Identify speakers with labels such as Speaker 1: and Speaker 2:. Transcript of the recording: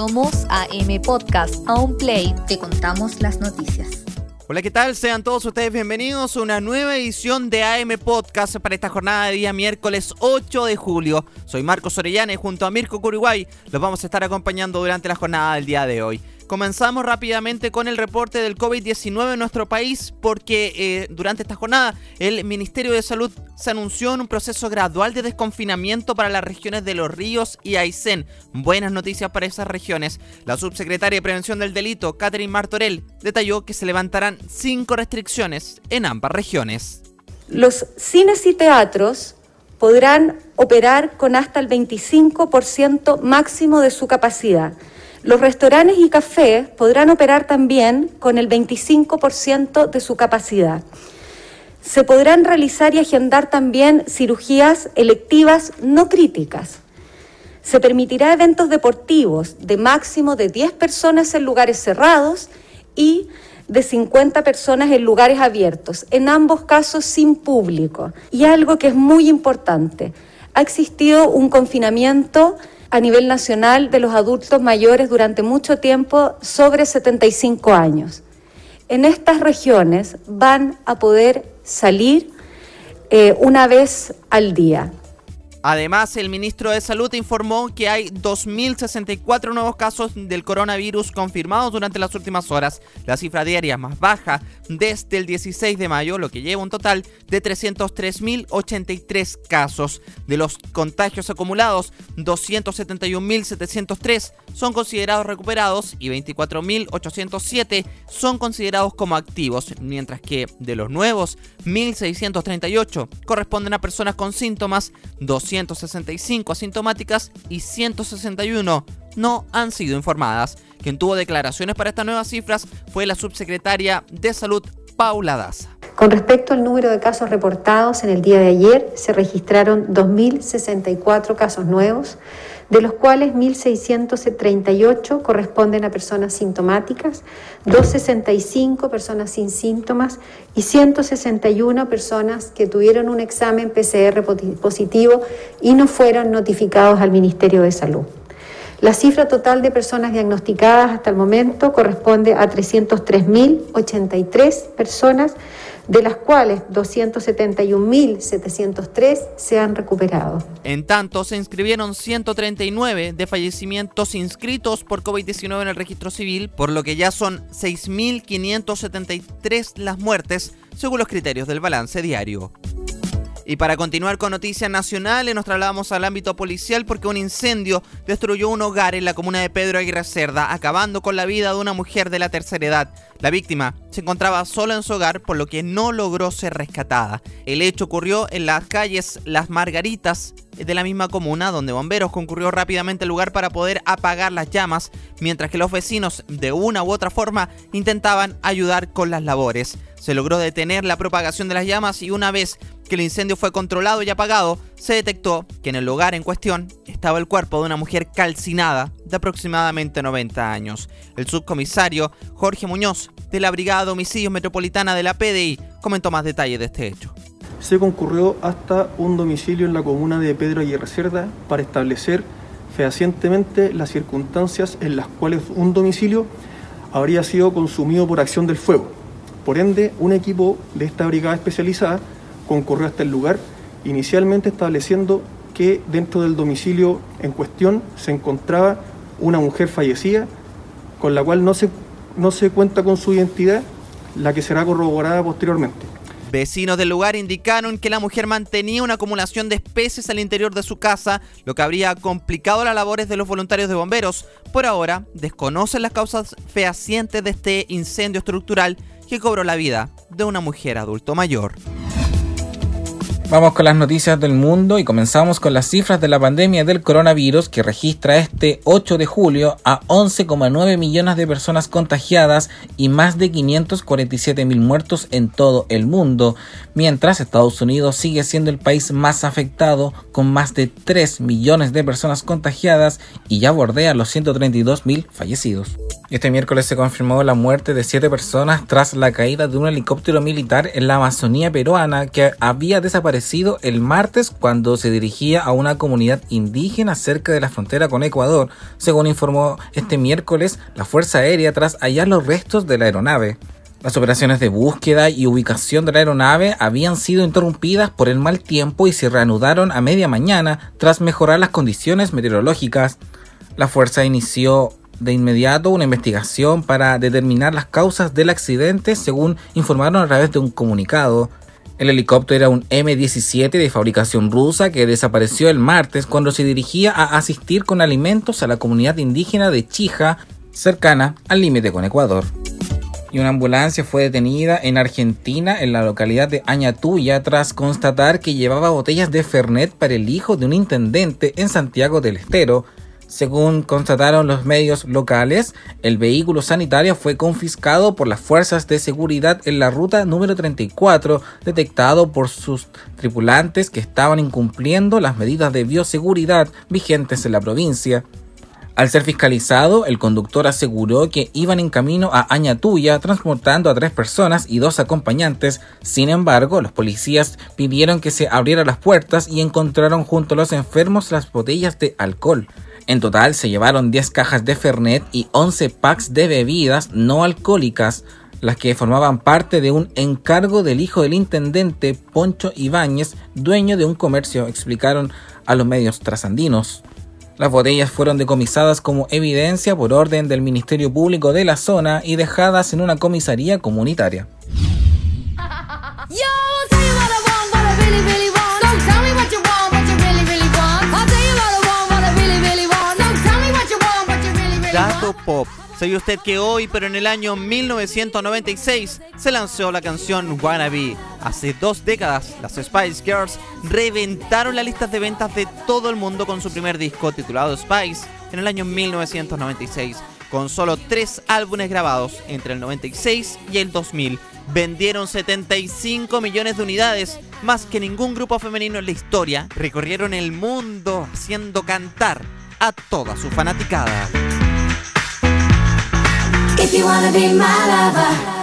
Speaker 1: Somos AM Podcast. A un play te contamos las noticias.
Speaker 2: Hola, ¿qué tal? Sean todos ustedes bienvenidos a una nueva edición de AM Podcast para esta jornada de día miércoles 8 de julio. Soy Marcos Orellana y junto a Mirko Curiguay los vamos a estar acompañando durante la jornada del día de hoy. Comenzamos rápidamente con el reporte del COVID-19 en nuestro país porque eh, durante esta jornada el Ministerio de Salud se anunció en un proceso gradual de desconfinamiento para las regiones de Los Ríos y Aysén. Buenas noticias para esas regiones. La subsecretaria de Prevención del Delito, Catherine Martorell, detalló que se levantarán cinco restricciones en ambas regiones.
Speaker 3: Los cines y teatros podrán operar con hasta el 25% máximo de su capacidad los restaurantes y cafés podrán operar también con el 25% de su capacidad. Se podrán realizar y agendar también cirugías electivas no críticas. Se permitirá eventos deportivos de máximo de 10 personas en lugares cerrados y de 50 personas en lugares abiertos, en ambos casos sin público. Y algo que es muy importante, ha existido un confinamiento a nivel nacional de los adultos mayores durante mucho tiempo sobre 75 años. En estas regiones van a poder salir eh, una vez al día.
Speaker 2: Además, el ministro de Salud informó que hay 2.064 nuevos casos del coronavirus confirmados durante las últimas horas, la cifra diaria más baja desde el 16 de mayo, lo que lleva un total de 303.083 casos. De los contagios acumulados, 271.703 son considerados recuperados y 24.807 son considerados como activos, mientras que de los nuevos, 1.638 corresponden a personas con síntomas, 265 asintomáticas y 161 no han sido informadas. Quien tuvo declaraciones para estas nuevas cifras fue la subsecretaria de Salud, Paula Daza.
Speaker 3: Con respecto al número de casos reportados, en el día de ayer se registraron 2.064 casos nuevos, de los cuales 1.638 corresponden a personas sintomáticas, 265 personas sin síntomas y 161 personas que tuvieron un examen PCR positivo y no fueron notificados al Ministerio de Salud. La cifra total de personas diagnosticadas hasta el momento corresponde a 303.083 personas, de las cuales 271.703 se han recuperado.
Speaker 2: En tanto, se inscribieron 139 de fallecimientos inscritos por COVID-19 en el registro civil, por lo que ya son 6.573 las muertes, según los criterios del balance diario. Y para continuar con noticias nacionales, nos trasladamos al ámbito policial porque un incendio destruyó un hogar en la comuna de Pedro Aguirre Cerda, acabando con la vida de una mujer de la tercera edad. La víctima se encontraba sola en su hogar, por lo que no logró ser rescatada. El hecho ocurrió en las calles Las Margaritas de la misma comuna, donde bomberos concurrió rápidamente al lugar para poder apagar las llamas, mientras que los vecinos, de una u otra forma, intentaban ayudar con las labores. Se logró detener la propagación de las llamas y una vez que el incendio fue controlado y apagado, se detectó que en el lugar en cuestión estaba el cuerpo de una mujer calcinada de aproximadamente 90 años. El subcomisario Jorge Muñoz, de la Brigada de Homicidios Metropolitana de la PDI, comentó más detalles de este hecho.
Speaker 4: Se concurrió hasta un domicilio en la comuna de Pedro Aguirre Cerda para establecer fehacientemente las circunstancias en las cuales un domicilio habría sido consumido por acción del fuego. Por ende, un equipo de esta brigada especializada concurrió hasta el lugar, inicialmente estableciendo que dentro del domicilio en cuestión se encontraba una mujer fallecida, con la cual no se, no se cuenta con su identidad, la que será corroborada posteriormente.
Speaker 2: Vecinos del lugar indicaron que la mujer mantenía una acumulación de especies al interior de su casa, lo que habría complicado las labores de los voluntarios de bomberos. Por ahora, desconocen las causas fehacientes de este incendio estructural que cobró la vida de una mujer adulto mayor.
Speaker 5: Vamos con las noticias del mundo y comenzamos con las cifras de la pandemia del coronavirus que registra este 8 de julio a 11,9 millones de personas contagiadas y más de 547 mil muertos en todo el mundo, mientras Estados Unidos sigue siendo el país más afectado con más de 3 millones de personas contagiadas y ya bordea los 132 mil fallecidos. Este miércoles se confirmó la muerte de siete personas tras la caída de un helicóptero militar en la Amazonía peruana que había desaparecido el martes cuando se dirigía a una comunidad indígena cerca de la frontera con Ecuador, según informó este miércoles la Fuerza Aérea tras hallar los restos de la aeronave. Las operaciones de búsqueda y ubicación de la aeronave habían sido interrumpidas por el mal tiempo y se reanudaron a media mañana tras mejorar las condiciones meteorológicas. La fuerza inició de inmediato una investigación para determinar las causas del accidente, según informaron a través de un comunicado. El helicóptero era un M-17 de fabricación rusa que desapareció el martes cuando se dirigía a asistir con alimentos a la comunidad indígena de Chija, cercana al límite con Ecuador. Y una ambulancia fue detenida en Argentina, en la localidad de Añatuya, tras constatar que llevaba botellas de Fernet para el hijo de un intendente en Santiago del Estero, según constataron los medios locales, el vehículo sanitario fue confiscado por las fuerzas de seguridad en la ruta número 34, detectado por sus tripulantes que estaban incumpliendo las medidas de bioseguridad vigentes en la provincia. Al ser fiscalizado, el conductor aseguró que iban en camino a Añatuya transportando a tres personas y dos acompañantes. Sin embargo, los policías pidieron que se abrieran las puertas y encontraron junto a los enfermos las botellas de alcohol. En total se llevaron 10 cajas de Fernet y 11 packs de bebidas no alcohólicas, las que formaban parte de un encargo del hijo del intendente Poncho Ibáñez, dueño de un comercio, explicaron a los medios trasandinos. Las botellas fueron decomisadas como evidencia por orden del Ministerio Público de la zona y dejadas en una comisaría comunitaria.
Speaker 2: Pop. ¿Sabía usted que hoy, pero en el año 1996, se lanzó la canción Wannabe? Hace dos décadas, las Spice Girls reventaron las listas de ventas de todo el mundo con su primer disco titulado Spice en el año 1996. Con solo tres álbumes grabados entre el 96 y el 2000, vendieron 75 millones de unidades, más que ningún grupo femenino en la historia. Recorrieron el mundo haciendo cantar a toda su fanaticada.
Speaker 6: If you wanna be my lover.